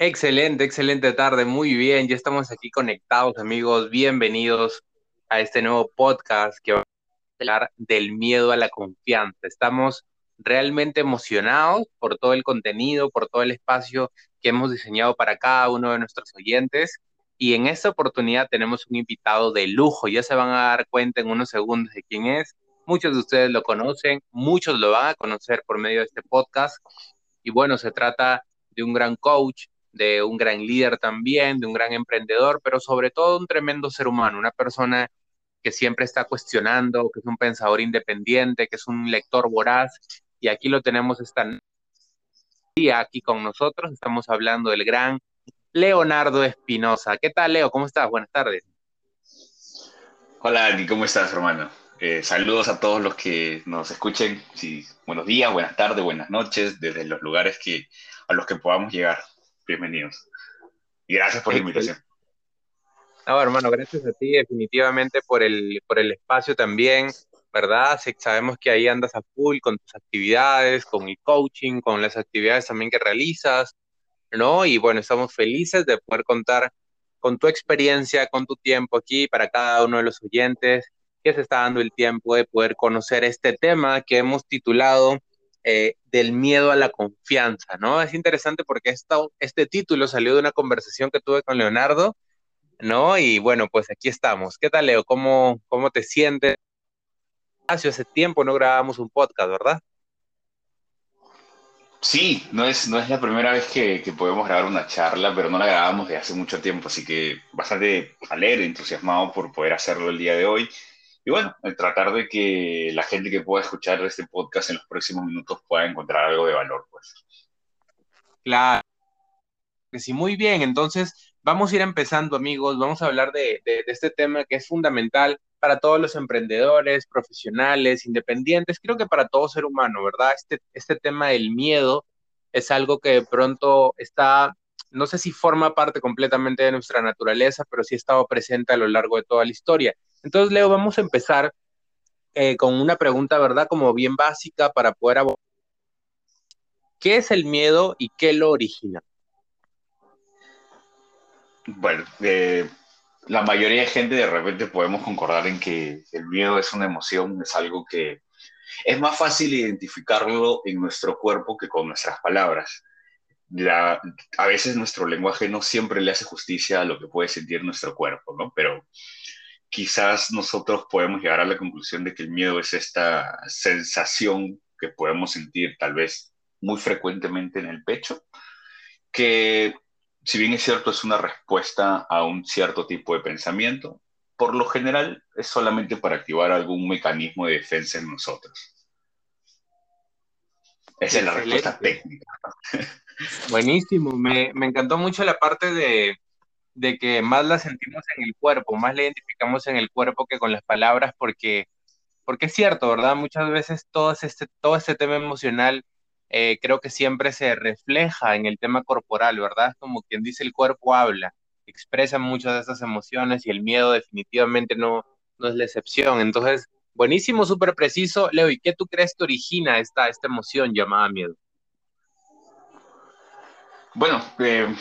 Excelente, excelente tarde, muy bien, ya estamos aquí conectados amigos, bienvenidos a este nuevo podcast que va a hablar del miedo a la confianza. Estamos realmente emocionados por todo el contenido, por todo el espacio que hemos diseñado para cada uno de nuestros oyentes y en esta oportunidad tenemos un invitado de lujo, ya se van a dar cuenta en unos segundos de quién es. Muchos de ustedes lo conocen, muchos lo van a conocer por medio de este podcast. Y bueno, se trata de un gran coach, de un gran líder también, de un gran emprendedor, pero sobre todo un tremendo ser humano, una persona que siempre está cuestionando, que es un pensador independiente, que es un lector voraz. Y aquí lo tenemos esta día aquí con nosotros. Estamos hablando del gran Leonardo Espinosa. ¿Qué tal, Leo? ¿Cómo estás? Buenas tardes. Hola, Andy, ¿cómo estás, hermano? Eh, saludos a todos los que nos escuchen. Sí, buenos días, buenas tardes, buenas noches, desde los lugares que, a los que podamos llegar bienvenidos. Y gracias por la invitación. No, hermano, gracias a ti definitivamente por el, por el espacio también, ¿verdad? Sabemos que ahí andas a full con tus actividades, con el coaching, con las actividades también que realizas, ¿no? Y bueno, estamos felices de poder contar con tu experiencia, con tu tiempo aquí para cada uno de los oyentes que se está dando el tiempo de poder conocer este tema que hemos titulado eh, del miedo a la confianza, ¿no? Es interesante porque este título salió de una conversación que tuve con Leonardo, ¿no? Y bueno, pues aquí estamos. ¿Qué tal, Leo? ¿Cómo, cómo te sientes? Hace tiempo no grabamos un podcast, ¿verdad? Sí, no es, no es la primera vez que, que, podemos grabar una charla, pero no la grabamos de hace mucho tiempo, así que bastante alegre, entusiasmado por poder hacerlo el día de hoy. Y bueno, tratar de que la gente que pueda escuchar este podcast en los próximos minutos pueda encontrar algo de valor, pues. Claro. Sí, muy bien. Entonces, vamos a ir empezando, amigos. Vamos a hablar de, de, este tema que es fundamental para todos los emprendedores, profesionales, independientes, creo que para todo ser humano, ¿verdad? Este, este tema del miedo es algo que de pronto está, no sé si forma parte completamente de nuestra naturaleza, pero sí ha estado presente a lo largo de toda la historia. Entonces, Leo, vamos a empezar eh, con una pregunta, ¿verdad? Como bien básica para poder abordar. ¿Qué es el miedo y qué lo origina? Bueno, eh, la mayoría de gente de repente podemos concordar en que el miedo es una emoción, es algo que es más fácil identificarlo en nuestro cuerpo que con nuestras palabras. a veces nuestro lenguaje no siempre le hace justicia a lo que puede sentir nuestro cuerpo, ¿no? Pero quizás nosotros podemos llegar a la conclusión de que el miedo es esta sensación que podemos sentir tal vez muy frecuentemente en el pecho, que si bien es cierto es una respuesta a un cierto tipo de pensamiento, por lo general es solamente para activar algún mecanismo de defensa en nosotros. Esa es la respuesta técnica. Buenísimo, me, me encantó mucho la parte de, de que más la sentimos en el cuerpo, más la identificamos en el cuerpo que con las palabras, porque, porque es cierto, ¿verdad? Muchas veces todo este, todo este tema emocional eh, creo que siempre se refleja en el tema corporal, ¿verdad? Como quien dice el cuerpo habla, expresa muchas de esas emociones y el miedo definitivamente no, no es la excepción. Entonces, buenísimo, súper preciso. Leo, ¿y qué tú crees que origina esta, esta emoción llamada miedo? Bueno, eh,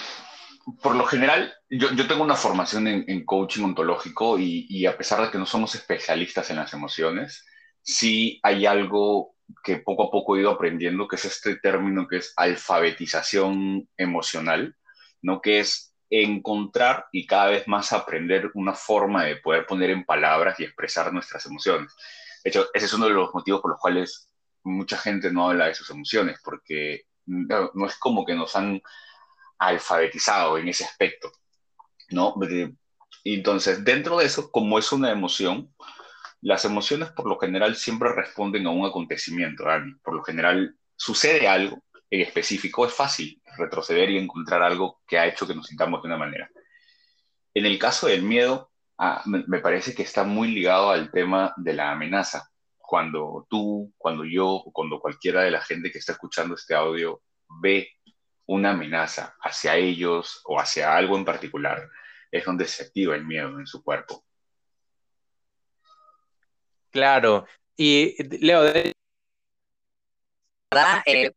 por lo general, yo, yo, tengo una formación en, coaching ontológico y, y, a pesar de que no somos especialistas en las emociones, sí hay algo que poco a poco he ido aprendiendo, que es este término que es alfabetización emocional, ¿no? que es encontrar y cada vez más aprender una forma de poder poner en palabras y expresar nuestras emociones. De hecho, ese es uno de los motivos por los cuales mucha gente no habla de sus emociones, porque no es como que nos han alfabetizado en ese aspecto, ¿no? Entonces, dentro de eso, como es una emoción, las emociones por lo general siempre responden a un acontecimiento, Por lo general sucede algo en específico, es fácil retroceder y encontrar algo que ha hecho que nos sintamos de una manera. En el caso del miedo, ah, me parece que está muy ligado al tema de la amenaza. Cuando tú, cuando yo, cuando cualquiera de la gente que está escuchando este audio ve una amenaza hacia ellos o hacia algo en particular, es donde se activa el miedo en su cuerpo. Claro, y Leo, eh,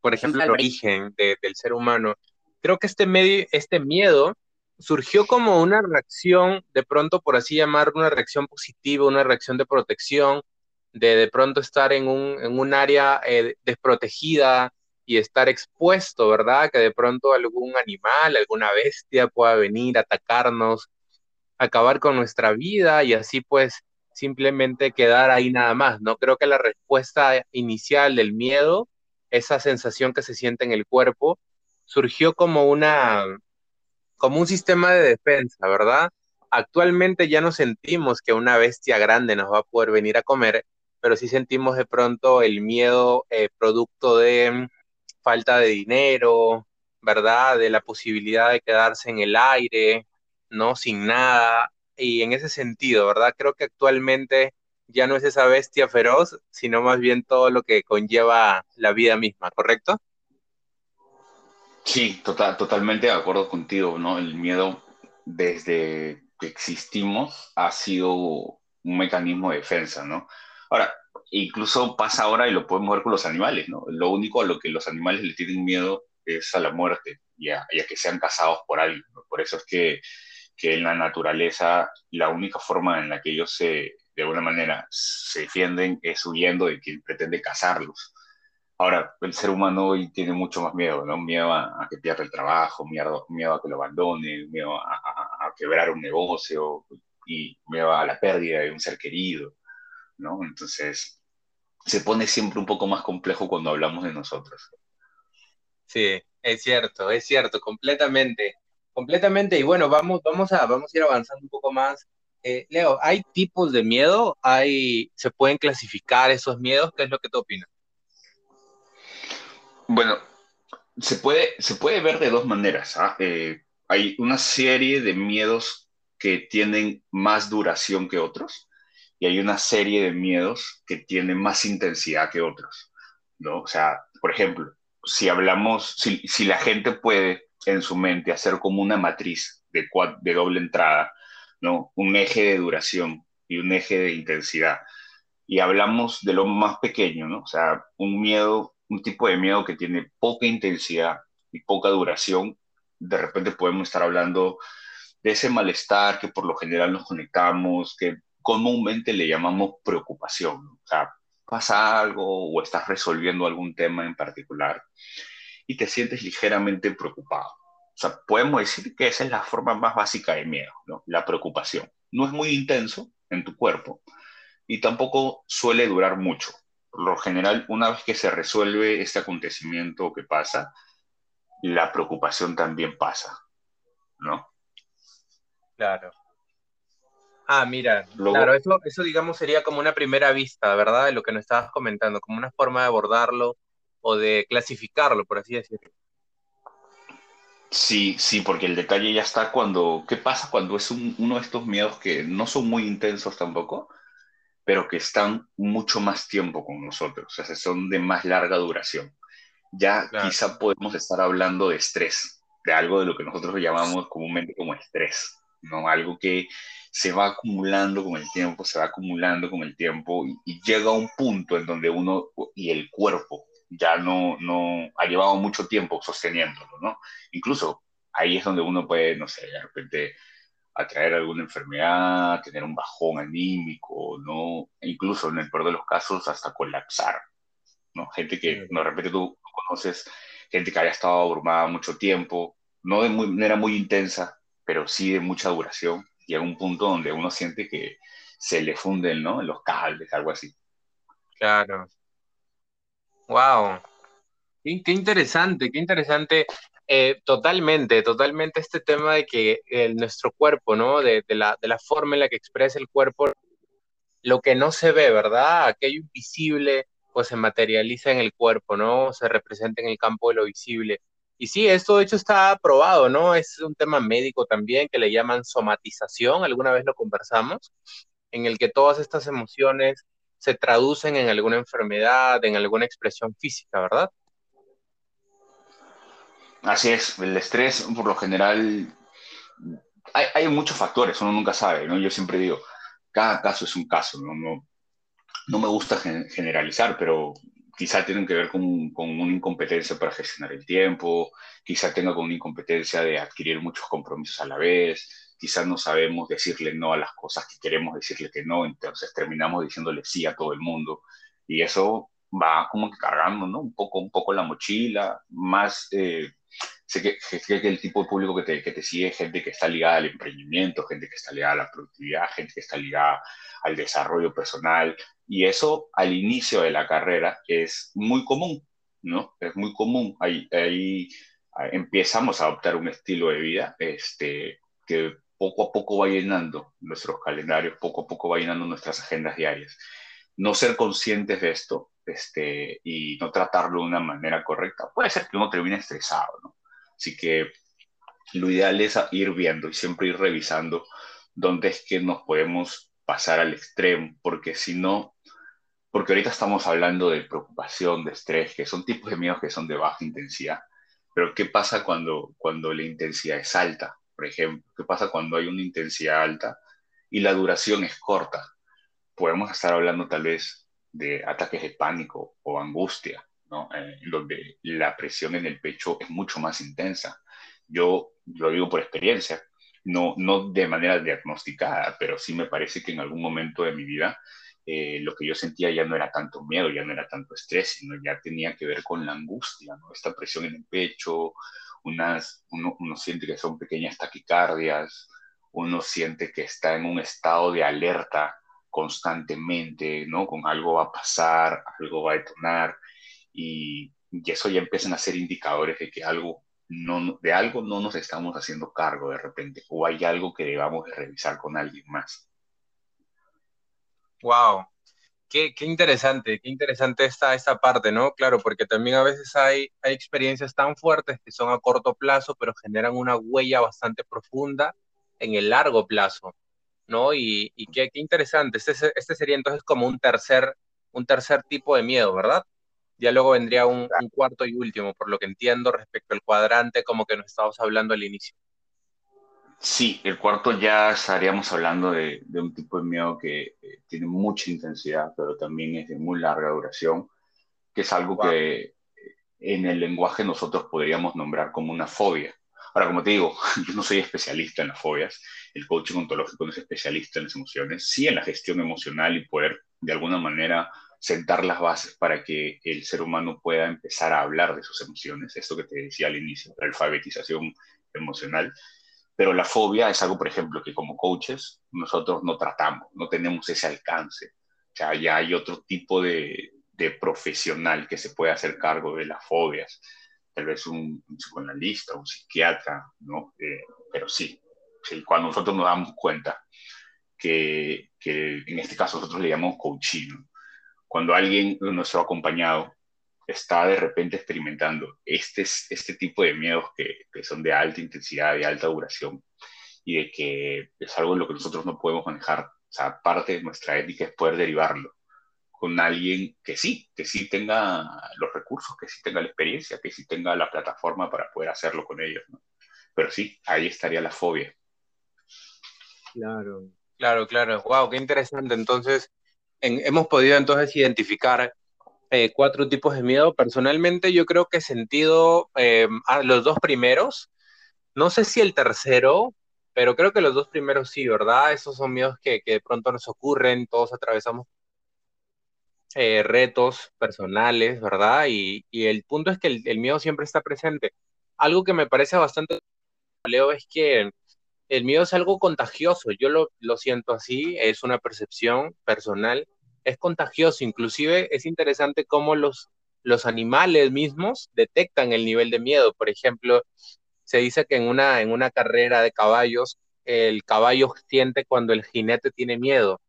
por ejemplo, el origen del ser humano, creo que este, medio, este miedo surgió como una reacción, de pronto, por así llamar, una reacción positiva, una reacción de protección, de de pronto estar en un, en un área eh, desprotegida y estar expuesto, ¿verdad? Que de pronto algún animal, alguna bestia pueda venir a atacarnos, acabar con nuestra vida y así pues simplemente quedar ahí nada más. No creo que la respuesta inicial del miedo, esa sensación que se siente en el cuerpo, surgió como una como un sistema de defensa, ¿verdad? Actualmente ya no sentimos que una bestia grande nos va a poder venir a comer, pero sí sentimos de pronto el miedo eh, producto de falta de dinero, ¿verdad? De la posibilidad de quedarse en el aire, ¿no? Sin nada. Y en ese sentido, ¿verdad? Creo que actualmente ya no es esa bestia feroz, sino más bien todo lo que conlleva la vida misma, ¿correcto? Sí, total, totalmente de acuerdo contigo, ¿no? El miedo desde que existimos ha sido un mecanismo de defensa, ¿no? Ahora, incluso pasa ahora y lo podemos ver con los animales, ¿no? Lo único a lo que los animales le tienen miedo es a la muerte y a, que sean cazados por alguien. Por eso es que, que, en la naturaleza la única forma en la que ellos se, de alguna manera, se defienden es huyendo de quien pretende cazarlos. Ahora, el ser humano hoy tiene mucho más miedo. Miedo a, que pierda el trabajo, miedo, miedo a que lo abandone, miedo a, a, quebrar un negocio y miedo a la pérdida de un ser querido, ¿no? Entonces, se pone siempre un poco más complejo cuando hablamos de nosotros. Sí, es cierto, es cierto, completamente, completamente. Y bueno, vamos, vamos, a, vamos a ir avanzando un poco más. Eh, Leo, ¿hay tipos de miedo? ¿Hay, ¿Se pueden clasificar esos miedos? ¿Qué es lo que tú opinas? Bueno, se puede, se puede ver de dos maneras. ¿ah? Eh, hay una serie de miedos que tienen más duración que otros y hay una serie de miedos que tienen más intensidad que otros. ¿no? O sea, por ejemplo, si hablamos, si, si la gente puede en su mente hacer como una matriz de, de doble entrada, ¿no? un eje de duración y un eje de intensidad, y hablamos de lo más pequeño, ¿no? o sea, un miedo un tipo de miedo que tiene poca intensidad y poca duración, de repente podemos estar hablando de ese malestar que por lo general nos conectamos, que comúnmente le llamamos preocupación. O sea, pasa algo o estás resolviendo algún tema en particular y te sientes ligeramente preocupado. O sea, podemos decir que esa es la forma más básica de miedo, ¿no? la preocupación. No es muy intenso en tu cuerpo y tampoco suele durar mucho por lo general, una vez que se resuelve este acontecimiento que pasa, la preocupación también pasa, ¿no? Claro. Ah, mira, claro, eso, eso digamos sería como una primera vista, ¿verdad? De lo que nos estabas comentando, como una forma de abordarlo o de clasificarlo, por así decirlo. Sí, sí, porque el detalle ya está cuando, ¿qué pasa cuando es uno de estos miedos que no son muy intensos tampoco, pero que están mucho más tiempo con nosotros, o sea, son de más larga duración. Ya quizá podemos estar hablando de estrés, de algo de lo que nosotros llamamos comúnmente como estrés, ¿no? Algo que se va acumulando con el tiempo, se va acumulando con el tiempo y, llega a un punto en donde uno y el cuerpo ya no, no ha llevado mucho tiempo sosteniéndolo, ¿no? Incluso ahí es donde uno puede, no sé, de repente atraer alguna enfermedad, tener un bajón anímico, ¿no? E incluso en el peor de los casos hasta colapsar, ¿no? Gente que de repente tú conoces, gente que haya estado abrumada mucho tiempo, no de muy, manera muy intensa, pero sí de mucha duración, y a un punto donde uno siente que se le funden, ¿no? Los cables, algo así. Claro. Wow. Qué, interesante, qué interesante eh, totalmente, totalmente este tema de que nuestro cuerpo, ¿no? De, la, de, la, forma en la que expresa el cuerpo, lo que no se ve, ¿verdad? Aquello invisible, pues se materializa en el cuerpo, ¿no? Se representa en el campo de lo visible. Y sí, esto de hecho está probado, ¿no? Es un tema médico también que le llaman somatización, alguna vez lo conversamos, en el que todas estas emociones se traducen en alguna enfermedad, en alguna expresión física, ¿verdad? Así es, el estrés por lo general, hay, hay, muchos factores, uno nunca sabe, ¿no? Yo siempre digo, cada caso es un caso, ¿no? No, no me gusta generalizar, pero quizá tienen que ver con, una incompetencia para gestionar el tiempo, quizá tenga con una incompetencia de adquirir muchos compromisos a la vez, quizá no sabemos decirle no a las cosas que queremos decirle que no, entonces terminamos diciéndole sí a todo el mundo y eso va como que cargando, ¿no? Un poco, un poco la mochila, más... Eh, sé que, que, el tipo de público que te, que te sigue es gente que está ligada al emprendimiento, gente que está ligada a la productividad, gente que está ligada al desarrollo personal, y eso al inicio de la carrera es muy común, ¿no? Es muy común. Ahí, ahí empezamos a adoptar un estilo de vida este, que poco a poco va llenando nuestros calendarios, poco a poco va llenando nuestras agendas diarias. No ser conscientes de esto este, y no tratarlo de una manera correcta, puede ser que uno termine estresado, ¿no? Así que lo ideal es ir viendo y siempre ir revisando dónde es que nos podemos pasar al extremo, porque si no, porque ahorita estamos hablando de preocupación, de estrés, que son tipos de miedos que son de baja intensidad, pero ¿qué pasa cuando, cuando la intensidad es alta? Por ejemplo, ¿qué pasa cuando hay una intensidad alta y la duración es corta? Podemos estar hablando tal vez de ataques de pánico o angustia, ¿no? Eh, donde la presión en el pecho es mucho más intensa. Yo lo digo por experiencia, no, no de manera diagnosticada, pero sí me parece que en algún momento de mi vida eh, lo que yo sentía ya no era tanto miedo, ya no era tanto estrés, sino ya tenía que ver con la angustia, ¿no? esta presión en el pecho, unas, uno, uno siente que son pequeñas taquicardias, uno siente que está en un estado de alerta constantemente, ¿no? Con algo va a pasar, algo va a detonar, y, y eso ya empiezan a ser indicadores de que algo no, de algo no nos estamos haciendo cargo de repente, o hay algo que debamos de revisar con alguien más. Wow, qué, qué, interesante, qué interesante está esta parte, ¿no? Claro, porque también a veces hay, hay experiencias tan fuertes que son a corto plazo, pero generan una huella bastante profunda en el largo plazo, ¿no? Y, y qué, qué, interesante, este, este sería entonces como un tercer, un tercer tipo de miedo, ¿verdad? Ya luego vendría un, un, cuarto y último, por lo que entiendo respecto al cuadrante, como que nos estábamos hablando al inicio. Sí, el cuarto ya estaríamos hablando de, de un tipo de miedo que eh, tiene mucha intensidad, pero también es de muy larga duración, que es algo wow. que en el lenguaje nosotros podríamos nombrar como una fobia. Ahora, como te digo, yo no soy especialista en las fobias, el coaching ontológico no es especialista en las emociones, sí en la gestión emocional y poder de alguna manera sentar las bases para que el ser humano pueda empezar a hablar de sus emociones, esto que te decía al inicio, la alfabetización emocional. Pero la fobia es algo, por ejemplo, que como coaches nosotros no tratamos, no tenemos ese alcance. O sea, ya hay otro tipo de, de profesional que se puede hacer cargo de las fobias, tal vez un, un psicoanalista, un psiquiatra, ¿no? Eh, pero sí, sí, cuando nosotros nos damos cuenta que, que en este caso nosotros le llamamos coaching, cuando alguien, nuestro acompañado, está de repente experimentando este, este tipo de miedos que, que, son de alta intensidad, de alta duración, y de que es algo en lo que nosotros no podemos manejar. O sea, parte de nuestra ética es poder derivarlo con alguien que sí, que sí tenga los recursos, que sí tenga la experiencia, que sí tenga la plataforma para poder hacerlo con ellos. ¿no? Pero sí, ahí estaría la fobia. Claro, claro, claro. Wow, qué interesante. Entonces, en, hemos podido entonces identificar eh, cuatro tipos de miedo. Personalmente yo creo que he sentido eh, a los dos primeros, no sé si el tercero, pero creo que los dos primeros sí, ¿verdad? Esos son miedos que, de pronto nos ocurren, todos atravesamos eh, retos personales, ¿verdad? Y, y, el punto es que el, el, miedo siempre está presente. Algo que me parece bastante, Leo, es que el miedo es algo contagioso, yo lo, lo, siento así, es una percepción personal, es contagioso, inclusive es interesante cómo los, los animales mismos detectan el nivel de miedo, por ejemplo, se dice que en una, en una carrera de caballos, el caballo siente cuando el jinete tiene miedo,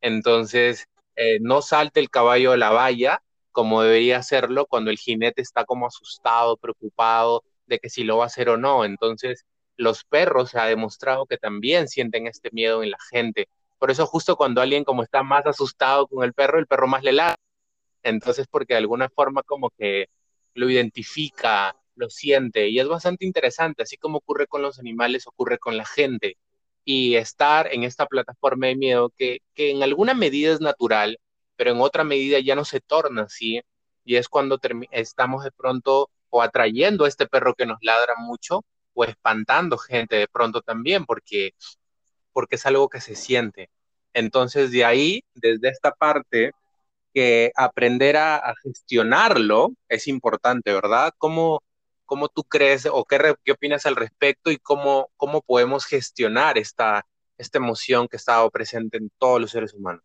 entonces eh, no salte el caballo a la valla como debería hacerlo cuando el jinete está como asustado, preocupado de que si lo va a hacer o no, entonces los perros se ha demostrado que también sienten este miedo en la gente. Por eso justo cuando alguien como está más asustado con el perro, el perro más le ladra. Entonces porque de alguna forma como que lo identifica, lo siente y es bastante interesante, así como ocurre con los animales, ocurre con la gente. Y estar en esta plataforma de miedo que, que en alguna medida es natural, pero en otra medida ya no se torna así, y es cuando estamos de pronto o atrayendo a este perro que nos ladra mucho o espantando gente de pronto también, porque, porque es algo que se siente. Entonces, de ahí, desde esta parte, que aprender a, gestionarlo es importante, ¿verdad? ¿Cómo, cómo tú crees o qué, qué opinas al respecto y cómo, cómo podemos gestionar esta, esta emoción que está presente en todos los seres humanos?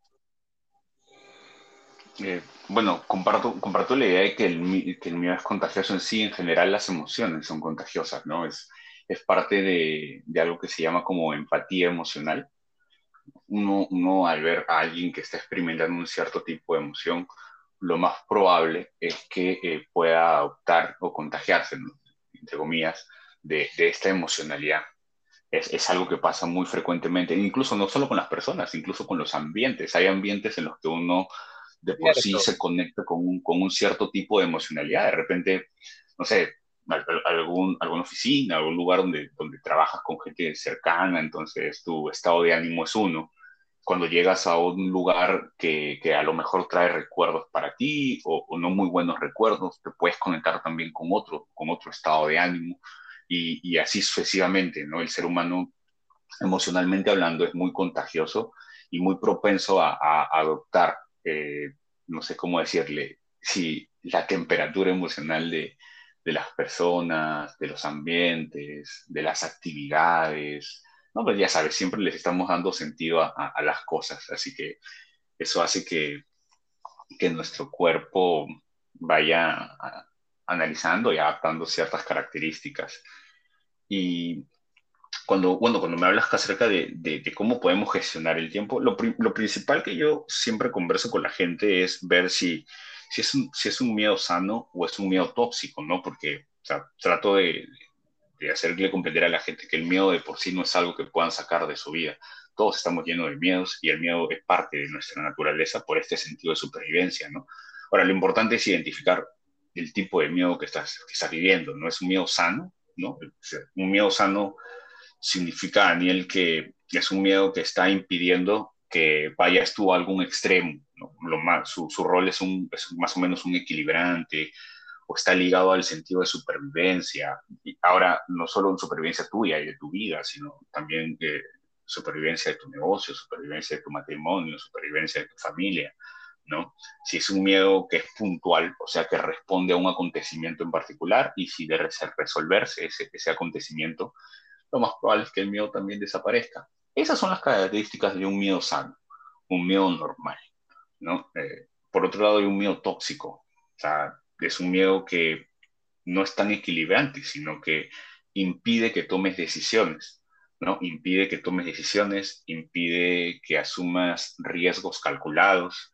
Eh, bueno, comparto, comparto la idea de que el, que el miedo es contagioso en sí, en general las emociones son contagiosas, ¿no? Es, es parte de, de algo que se llama como empatía emocional. Uno, uno, al ver a alguien que está experimentando un cierto tipo de emoción, lo más probable es que eh, pueda adoptar o contagiarse, entre comillas, de, de esta emocionalidad. Es, es, algo que pasa muy frecuentemente, incluso no solo con las personas, incluso con los ambientes. Hay ambientes en los que uno de por sí se conecta con un, con un cierto tipo de emocionalidad. De repente, no sé, algún, alguna oficina, algún lugar donde, donde trabajas con gente cercana, entonces tu estado de ánimo es uno. Cuando llegas a un lugar que, que a lo mejor trae recuerdos para ti o, o, no muy buenos recuerdos, te puedes conectar también con otro, con otro estado de ánimo y, y así sucesivamente, ¿no? El ser humano, emocionalmente hablando, es muy contagioso y muy propenso a, a adoptar eh, no sé cómo decirle, si la temperatura emocional de, de, las personas, de los ambientes, de las actividades, no, pues ya sabes, siempre les estamos dando sentido a, las cosas, así que eso hace que, que nuestro cuerpo vaya analizando y adaptando ciertas características. Y cuando, bueno, cuando me hablas acerca de, cómo podemos gestionar el tiempo, lo, principal que yo siempre converso con la gente es ver si, si, es, un, si es un miedo sano o es un miedo tóxico, ¿no? Porque o sea, trato de, de hacerle comprender a la gente que el miedo de por sí no es algo que puedan sacar de su vida. Todos estamos llenos de miedos y el miedo es parte de nuestra naturaleza por este sentido de supervivencia, ¿no? Ahora, lo importante es identificar el tipo de miedo que estás, que estás viviendo, ¿no? Es un miedo sano, ¿no? Un miedo sano significa, Daniel, que es un miedo que está impidiendo que vayas tú a algún extremo. Lo más, su, su, rol es, un, más o menos un equilibrante o está ligado al sentido de supervivencia. Y ahora, no solo en supervivencia tuya y de tu vida, sino también de supervivencia de tu negocio, supervivencia de tu matrimonio, supervivencia de tu familia. ¿no? Si es un miedo que es puntual, o sea, que responde a un acontecimiento en particular, y si de resolverse ese, ese acontecimiento, lo más probable es que el miedo también desaparezca. Esas son las características de un miedo sano, un miedo normal, ¿no? Eh, por otro lado, hay un miedo tóxico, o sea, es un miedo que no es tan equilibrante, sino que impide que tomes decisiones, ¿no? Impide que tomes decisiones, impide que asumas riesgos calculados,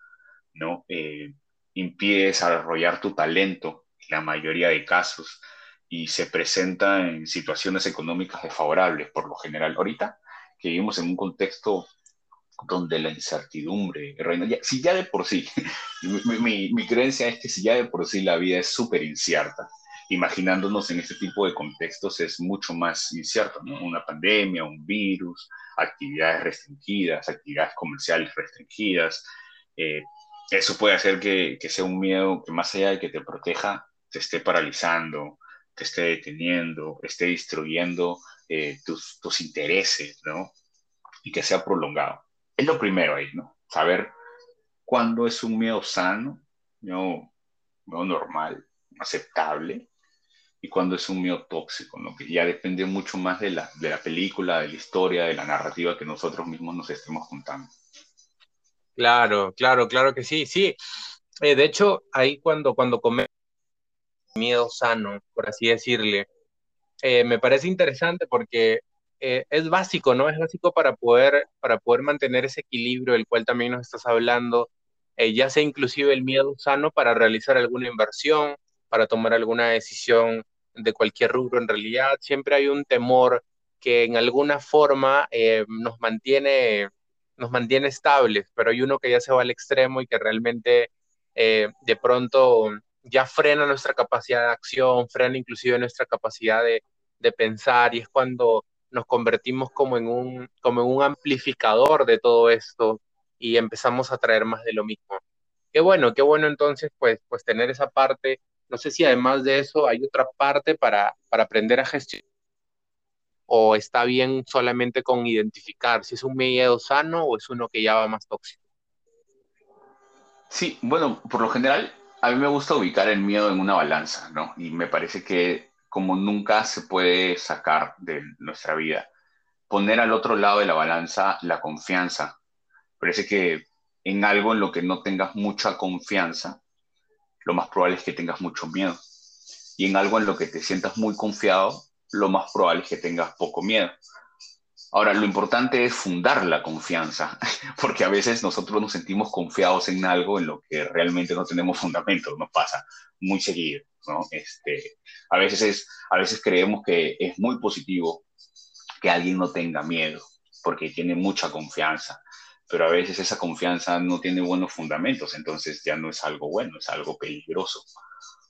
¿no? Eh, impide desarrollar tu talento, en la mayoría de casos, y se presenta en situaciones económicas desfavorables por lo general. Ahorita que vivimos en un contexto donde la incertidumbre reina, si ya de por sí, mi, creencia es que si ya de por sí la vida es súper incierta, imaginándonos en este tipo de contextos es mucho más incierto, ¿no? Una pandemia, un virus, actividades restringidas, actividades comerciales restringidas, eh, eso puede hacer que, que sea un miedo que más allá de que te proteja, te esté paralizando, te esté deteniendo, esté destruyendo eh, tus, tus, intereses, ¿no? Y que sea prolongado. Es lo primero ahí, ¿no? Saber cuándo es un miedo sano, no, no normal, aceptable, y cuándo es un miedo tóxico, ¿no? Que ya depende mucho más de la, de la película, de la historia, de la narrativa que nosotros mismos nos estemos contando. Claro, claro, claro que sí, sí. Eh, de hecho, ahí cuando, cuando comemos miedo sano, por así decirle, eh, me parece interesante porque eh, es básico, ¿no? Es básico para poder, para poder mantener ese equilibrio del cual también nos estás hablando, eh, ya sea inclusive el miedo sano para realizar alguna inversión, para tomar alguna decisión de cualquier rubro en realidad, siempre hay un temor que en alguna forma eh, nos mantiene nos mantiene estables, pero hay uno que ya se va al extremo y que realmente eh, de pronto ya frena nuestra capacidad de acción, frena inclusive nuestra capacidad de, de pensar y es cuando nos convertimos como en, un, como en un amplificador de todo esto y empezamos a traer más de lo mismo. qué bueno, qué bueno entonces pues, pues tener esa parte. No sé si además de eso hay otra parte para, para aprender a gestionar o está bien solamente con identificar si es un miedo sano o es uno que ya va más tóxico. Sí, bueno, por lo general a mí me gusta ubicar el miedo en una balanza, ¿no? Y me parece que como nunca se puede sacar de nuestra vida, poner al otro lado de la balanza la confianza. Parece que en algo en lo que no tengas mucha confianza, lo más probable es que tengas mucho miedo. Y en algo en lo que te sientas muy confiado, lo más probable es que tengas poco miedo. Ahora, lo importante es fundar la confianza, porque a veces nosotros nos sentimos confiados en algo en lo que realmente no tenemos fundamento, nos pasa muy seguido, ¿no? Este, a, veces es, a veces creemos que es muy positivo que alguien no tenga miedo, porque tiene mucha confianza, pero a veces esa confianza no tiene buenos fundamentos, entonces ya no es algo bueno, es algo peligroso.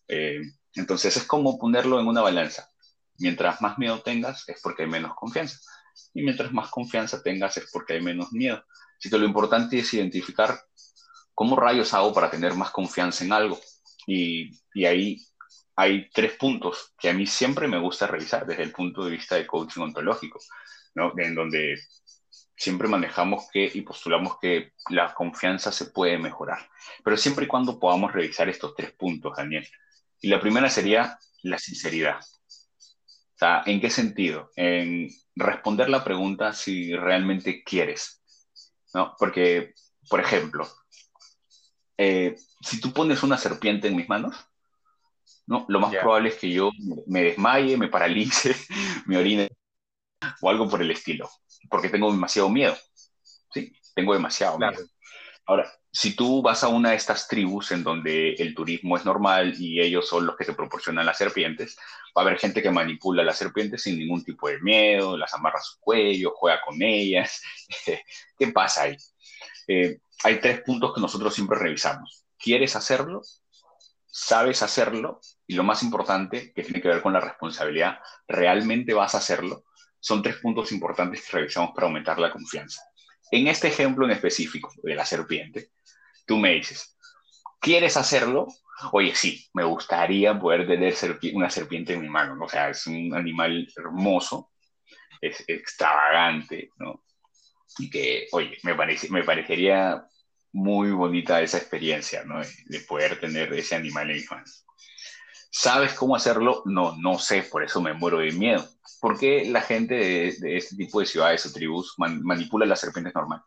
Eh, entonces es como ponerlo en una balanza. Mientras más miedo tengas, es porque hay menos confianza y mientras más confianza tengas es porque hay menos miedo. Así que lo importante es identificar cómo rayos hago para tener más confianza en algo. Y, y ahí hay tres puntos que a mí siempre me gusta revisar desde el punto de vista de coaching ontológico, ¿no? en donde siempre manejamos que y postulamos que la confianza se puede mejorar, pero siempre y cuando podamos revisar estos tres puntos, Daniel. Y la primera sería la sinceridad. O sea, ¿en qué sentido? En responder la pregunta si realmente quieres, ¿no? Porque, por ejemplo, eh, si tú pones una serpiente en mis manos, ¿no? Lo más probable es que yo me desmaye, me paralice, me orine o algo por el estilo, porque tengo demasiado miedo, ¿sí? Tengo demasiado miedo. Ahora, si tú vas a una de estas tribus en donde el turismo es normal y ellos son los que te proporcionan las serpientes, va a haber gente que manipula las serpientes sin ningún tipo de miedo, las amarra a su cuello, juega con ellas. ¿Qué pasa ahí? Eh, hay tres puntos que nosotros siempre revisamos. ¿Quieres hacerlo? ¿Sabes hacerlo? Y lo más importante, que tiene que ver con la responsabilidad, ¿realmente vas a hacerlo? Son tres puntos importantes que revisamos para aumentar la confianza. En este ejemplo en específico de la serpiente, tú me dices, ¿quieres hacerlo? Oye, sí, me gustaría poder tener una serpiente en mi mano, ¿no? o sea, es un animal hermoso, es extravagante, ¿no? Y que, oye, me, parece, me parecería muy bonita esa experiencia, ¿no? De poder tener ese animal en mi mano. ¿Sabes cómo hacerlo? No, no sé, por eso me muero de miedo. ¿Por qué la gente de, este tipo de ciudades o tribus manipula las serpientes normales?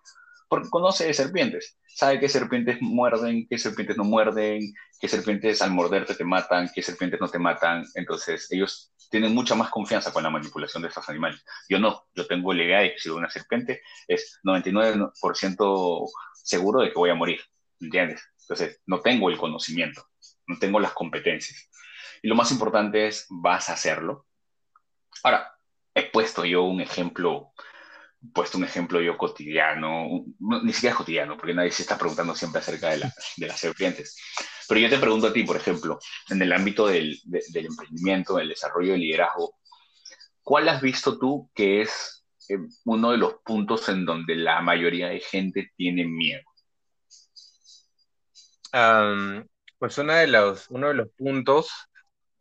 Conoce serpientes, sabe qué serpientes muerden, qué serpientes no muerden, qué serpientes al morderte te matan, qué serpientes no te matan. Entonces, ellos tienen mucha más confianza con la manipulación de estos animales. Yo no, yo tengo la idea de que si una serpiente es 99% seguro de que voy a morir, ¿entiendes? Entonces, no tengo el conocimiento, no tengo las competencias. Y lo más importante es, vas a hacerlo. Ahora, he puesto yo un ejemplo, puesto un ejemplo yo cotidiano, ni siquiera cotidiano, porque nadie se está preguntando siempre acerca de, de, las serpientes. Pero yo te pregunto a ti, por ejemplo, en el ámbito del, del emprendimiento, del desarrollo del liderazgo, ¿cuál has visto tú que es eh, uno de los puntos en donde la mayoría de gente tiene miedo? pues uno de, los, uno de los puntos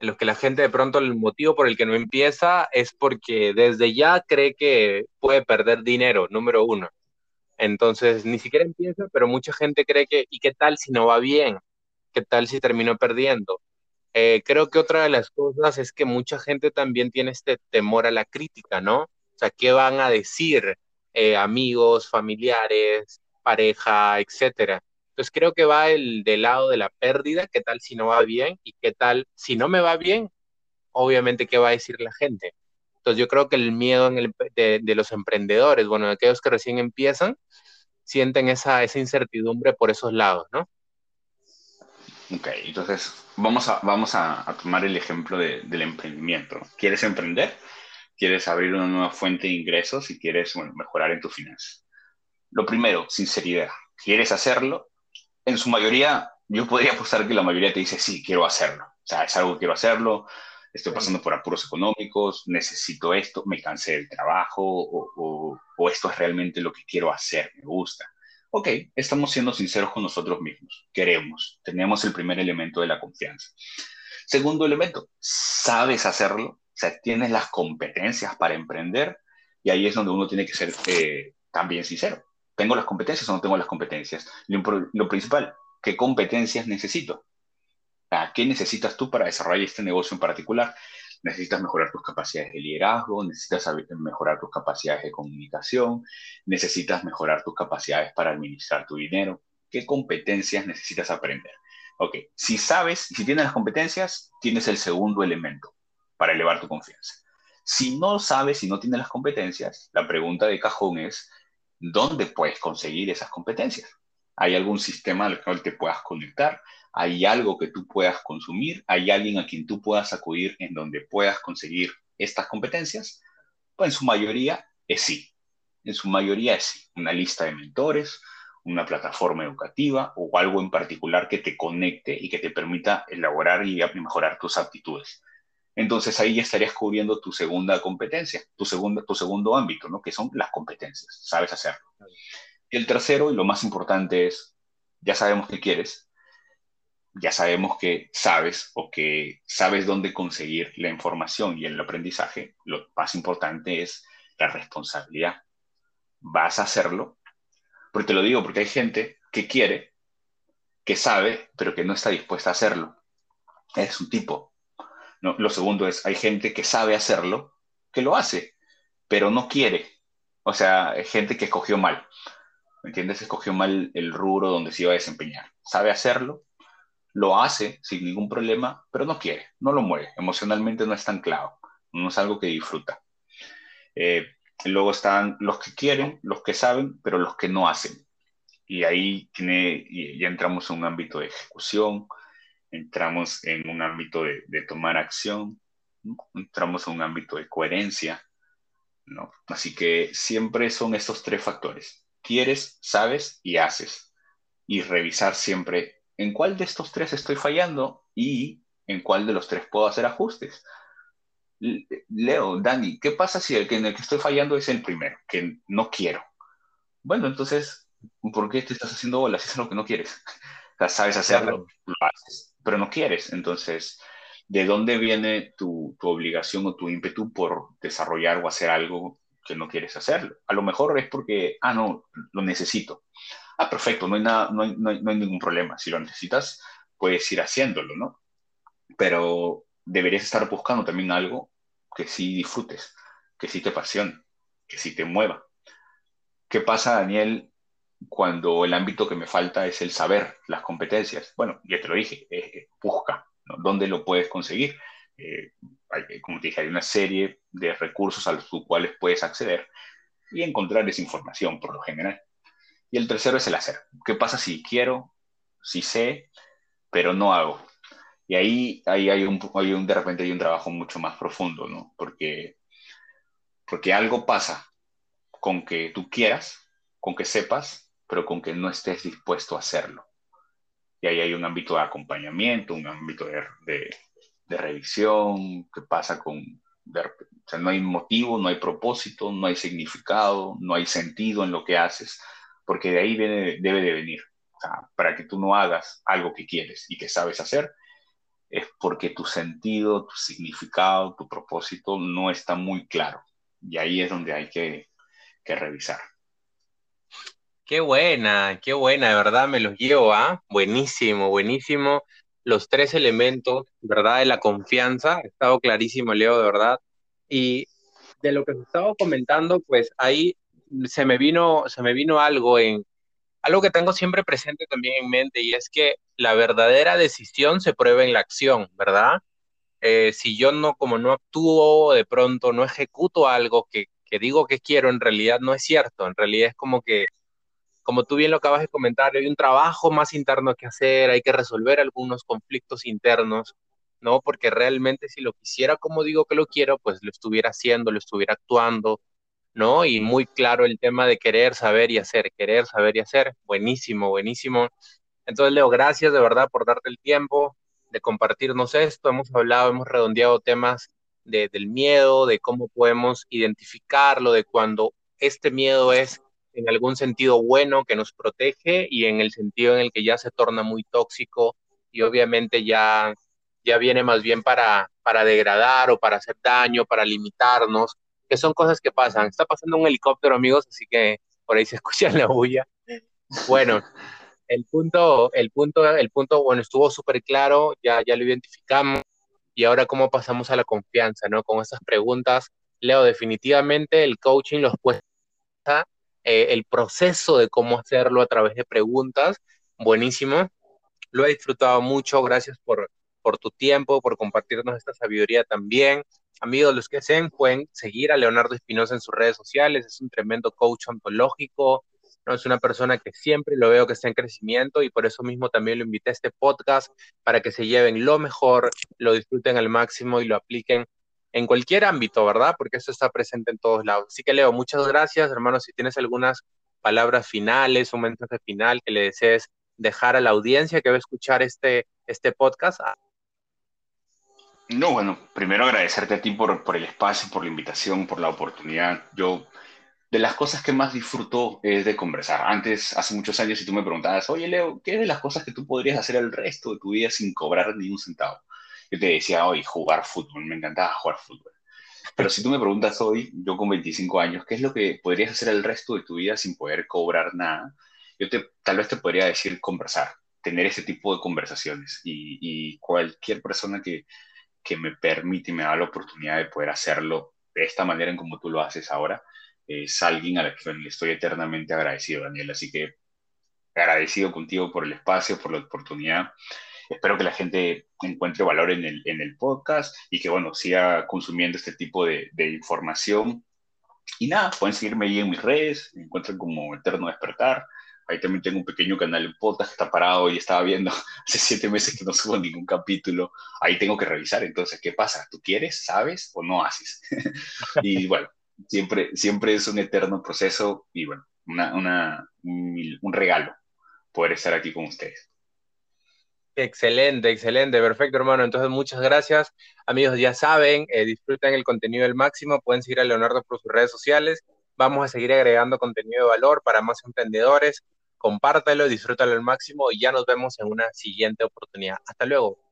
los que la gente de pronto el motivo por el que no empieza es porque desde ya cree que puede perder dinero, número uno. Entonces, ni siquiera empieza, pero mucha gente cree que, ¿y qué tal si no va bien? ¿Qué tal si termino perdiendo? Eh, creo que otra de las cosas es que mucha gente también tiene este temor a la crítica, ¿no? O sea, ¿qué van a decir eh, amigos, familiares, pareja, etcétera? Entonces creo que va el del lado de la pérdida, qué tal si no va bien y qué tal si no me va bien, obviamente qué va a decir la gente. Entonces yo creo que el miedo de, los emprendedores, bueno, de aquellos que recién empiezan, sienten esa, incertidumbre por esos lados, ¿no? Ok, entonces vamos a, tomar el ejemplo del emprendimiento. ¿Quieres emprender? ¿Quieres abrir una nueva fuente de ingresos y quieres mejorar en tu finanzas? Lo primero, sinceridad. ¿Quieres hacerlo? En su mayoría, yo podría apostar que la mayoría te dice, sí, quiero hacerlo. O sea, es algo que quiero hacerlo, estoy pasando por apuros económicos, necesito esto, me cansé del trabajo o, o, esto es realmente lo que quiero hacer, me gusta. Ok, estamos siendo sinceros con nosotros mismos. Queremos, tenemos el primer elemento de la confianza. Segundo elemento, ¿sabes hacerlo? O sea, tienes las competencias para emprender y ahí es donde uno tiene que ser eh, también sincero. ¿Tengo las competencias o no tengo las competencias? Lo, principal, ¿qué competencias necesito? ¿Qué necesitas tú para desarrollar este negocio en particular? necesitas mejorar tus capacidades de liderazgo, necesitas mejorar tus capacidades de comunicación, necesitas mejorar tus capacidades para administrar tu dinero. ¿Qué competencias necesitas aprender? Ok, si sabes, si tienes las competencias, tienes el segundo elemento para elevar tu confianza. Si no sabes y no tienes las competencias, la pregunta de cajón es, ¿dónde puedes conseguir esas competencias? ¿Hay algún sistema al cual te puedas conectar? hay algo que tú puedas consumir, hay alguien a quien tú puedas acudir en donde puedas conseguir estas competencias, pues en su mayoría es sí. En su mayoría es sí. Una lista de mentores, una plataforma educativa o algo en particular que te conecte y que te permita elaborar y mejorar tus aptitudes. Entonces ahí ya estarías cubriendo tu segunda competencia, tu segundo, tu segundo ámbito, ¿no? Que son las competencias, sabes hacerlo. Y el tercero, y lo más importante es, ya sabemos qué quieres, ya sabemos que sabes o que sabes dónde conseguir la información y el aprendizaje, lo más importante es la responsabilidad. ¿Vas a hacerlo? Porque te lo digo, porque hay gente que quiere, que sabe, pero que no está dispuesta a hacerlo. Es un tipo. Lo segundo es, hay gente que sabe hacerlo, que lo hace, pero no quiere. O sea, hay gente que escogió mal. ¿Me entiendes? Escogió mal el rubro donde se iba a desempeñar. Sabe hacerlo, lo hace sin ningún problema, pero no quiere, no lo mueve, emocionalmente no está anclado, no es algo que disfruta. Eh, luego están los que quieren, los que saben, pero los que no hacen. Y ahí tiene, ya entramos en un ámbito de ejecución, entramos en un ámbito de, tomar acción, entramos en un ámbito de coherencia. ¿no? Así que siempre son estos tres factores. Quieres, sabes y haces. Y revisar siempre en cuál de estos tres estoy fallando y en cuál de los tres puedo hacer ajustes. Leo, Dani, ¿qué pasa si el que en el que estoy fallando es el primero, que no quiero? Bueno, entonces, ¿por qué te estás haciendo bolas? Es lo que no quieres. O sea, sabes hacerlo, lo haces, pero no quieres. Entonces, ¿de dónde viene tu, tu obligación o tu ímpetu por desarrollar o hacer algo que no quieres hacerlo? A lo mejor es porque, ah, no, lo necesito ah, perfecto, no hay, nada, no hay, no hay, ningún problema. Si lo necesitas, puedes ir haciéndolo, ¿no? Pero deberías estar buscando también algo que sí disfrutes, que sí te apasione, que sí te mueva. ¿Qué pasa, Daniel, cuando el ámbito que me falta es el saber, las competencias? Bueno, ya te lo dije, eh, eh, busca. ¿Dónde lo puedes conseguir? Eh, como te dije, hay una serie de recursos a los cuales puedes acceder y encontrar esa información por lo general. Y el tercero es el hacer. ¿Qué pasa si quiero, si sé, pero no hago? Y ahí, ahí hay, un, hay un, de repente hay un trabajo mucho más profundo, ¿no? Porque, porque algo pasa con que tú quieras, con que sepas, pero con que no estés dispuesto a hacerlo. Y ahí hay un ámbito de acompañamiento, un ámbito de, de, de revisión, ¿qué pasa con... o sea, no hay motivo, no hay propósito, no hay significado, no hay sentido en lo que haces porque de ahí debe de venir. para que tú no hagas algo que quieres y que sabes hacer, es porque tu sentido, tu significado, tu propósito no está muy claro. Y ahí es donde hay que, revisar. Qué buena, qué buena, de verdad me los llevo, ¿ah? Buenísimo, buenísimo. Los tres elementos, ¿verdad? De la confianza, ha estado clarísimo, Leo, de verdad. Y de lo que se estaba comentando, pues ahí se me vino, se me vino algo en, algo que tengo siempre presente también en mente y es que la verdadera decisión se prueba en la acción, ¿verdad? Eh, si yo no, como no actúo, de pronto no ejecuto algo que, que, digo que quiero, en realidad no es cierto, en realidad es como que, como tú bien lo acabas de comentar, hay un trabajo más interno que hacer, hay que resolver algunos conflictos internos, ¿no? Porque realmente si lo quisiera como digo que lo quiero, pues lo estuviera haciendo, lo estuviera actuando, ¿no? Y muy claro el tema de querer, saber y hacer, querer, saber y hacer. Buenísimo, buenísimo. Entonces, Leo, gracias de verdad por darte el tiempo de compartirnos esto. Hemos hablado, hemos redondeado temas de, del miedo, de cómo podemos identificarlo, de cuando este miedo es en algún sentido bueno que nos protege y en el sentido en el que ya se torna muy tóxico y obviamente ya, ya viene más bien para, para degradar o para hacer daño, para limitarnos, que son cosas que pasan. Está pasando un helicóptero, amigos, así que por ahí se escucha la bulla. Bueno, el punto, el punto, el punto, bueno, estuvo súper claro, ya, ya lo identificamos y ahora cómo pasamos a la confianza, ¿no? Con esas preguntas, Leo, definitivamente el coaching los puede eh, el proceso de cómo hacerlo a través de preguntas, buenísimo. Lo he disfrutado mucho, gracias por, por tu tiempo, por compartirnos esta sabiduría también. Amigos, los que sean, pueden seguir a Leonardo Espinosa en sus redes sociales, es un tremendo coach ontológico, ¿no? Es una persona que siempre lo veo que está en crecimiento y por eso mismo también lo invité a este podcast para que se lleven lo mejor, lo disfruten al máximo y lo apliquen en cualquier ámbito, ¿verdad? Porque eso está presente en todos lados. Así que Leo, muchas gracias, hermano. Si tienes algunas palabras finales, un mensaje final que le desees dejar a la audiencia que va a escuchar este, este podcast. No, bueno, primero agradecerte a ti por, por el espacio, por la invitación, por la oportunidad. Yo de las cosas que más disfruto es de conversar. Antes, hace muchos años, si tú me preguntabas, oye Leo, ¿qué es de las cosas que tú podrías hacer el resto de tu vida sin cobrar ni un centavo? Yo te decía, hoy jugar fútbol, me encantaba jugar fútbol. Pero si tú me preguntas hoy, yo con 25 años, ¿qué es lo que podrías hacer el resto de tu vida sin poder cobrar nada? Yo te, tal vez te podría decir conversar, tener ese tipo de conversaciones. Y, cualquier persona que, que me permite y me da la oportunidad de poder hacerlo de esta manera en como tú lo haces ahora, es alguien a la que le estoy eternamente agradecido, Daniel. Así que agradecido contigo por el espacio, por la oportunidad. Espero que la gente encuentre valor en el, en el podcast y que, bueno, siga consumiendo este tipo de, de información. Y nada, pueden seguirme ahí en mis redes, me encuentran como Eterno Despertar. Ahí también tengo un pequeño canal de podcast que está parado y estaba viendo hace siete meses que no subo ningún capítulo. Ahí tengo que revisar. Entonces, ¿qué pasa? ¿Tú quieres, sabes o no haces? y bueno, siempre, siempre es un eterno proceso y bueno, una, una, un, regalo poder estar aquí con ustedes. Excelente, excelente, perfecto hermano. Entonces muchas gracias. Amigos, ya saben, eh, disfruten el contenido al máximo, pueden seguir a Leonardo por sus redes sociales. Vamos a seguir agregando contenido de valor para más emprendedores. Compártalo, disfrútalo al máximo y ya nos vemos en una siguiente oportunidad. Hasta luego.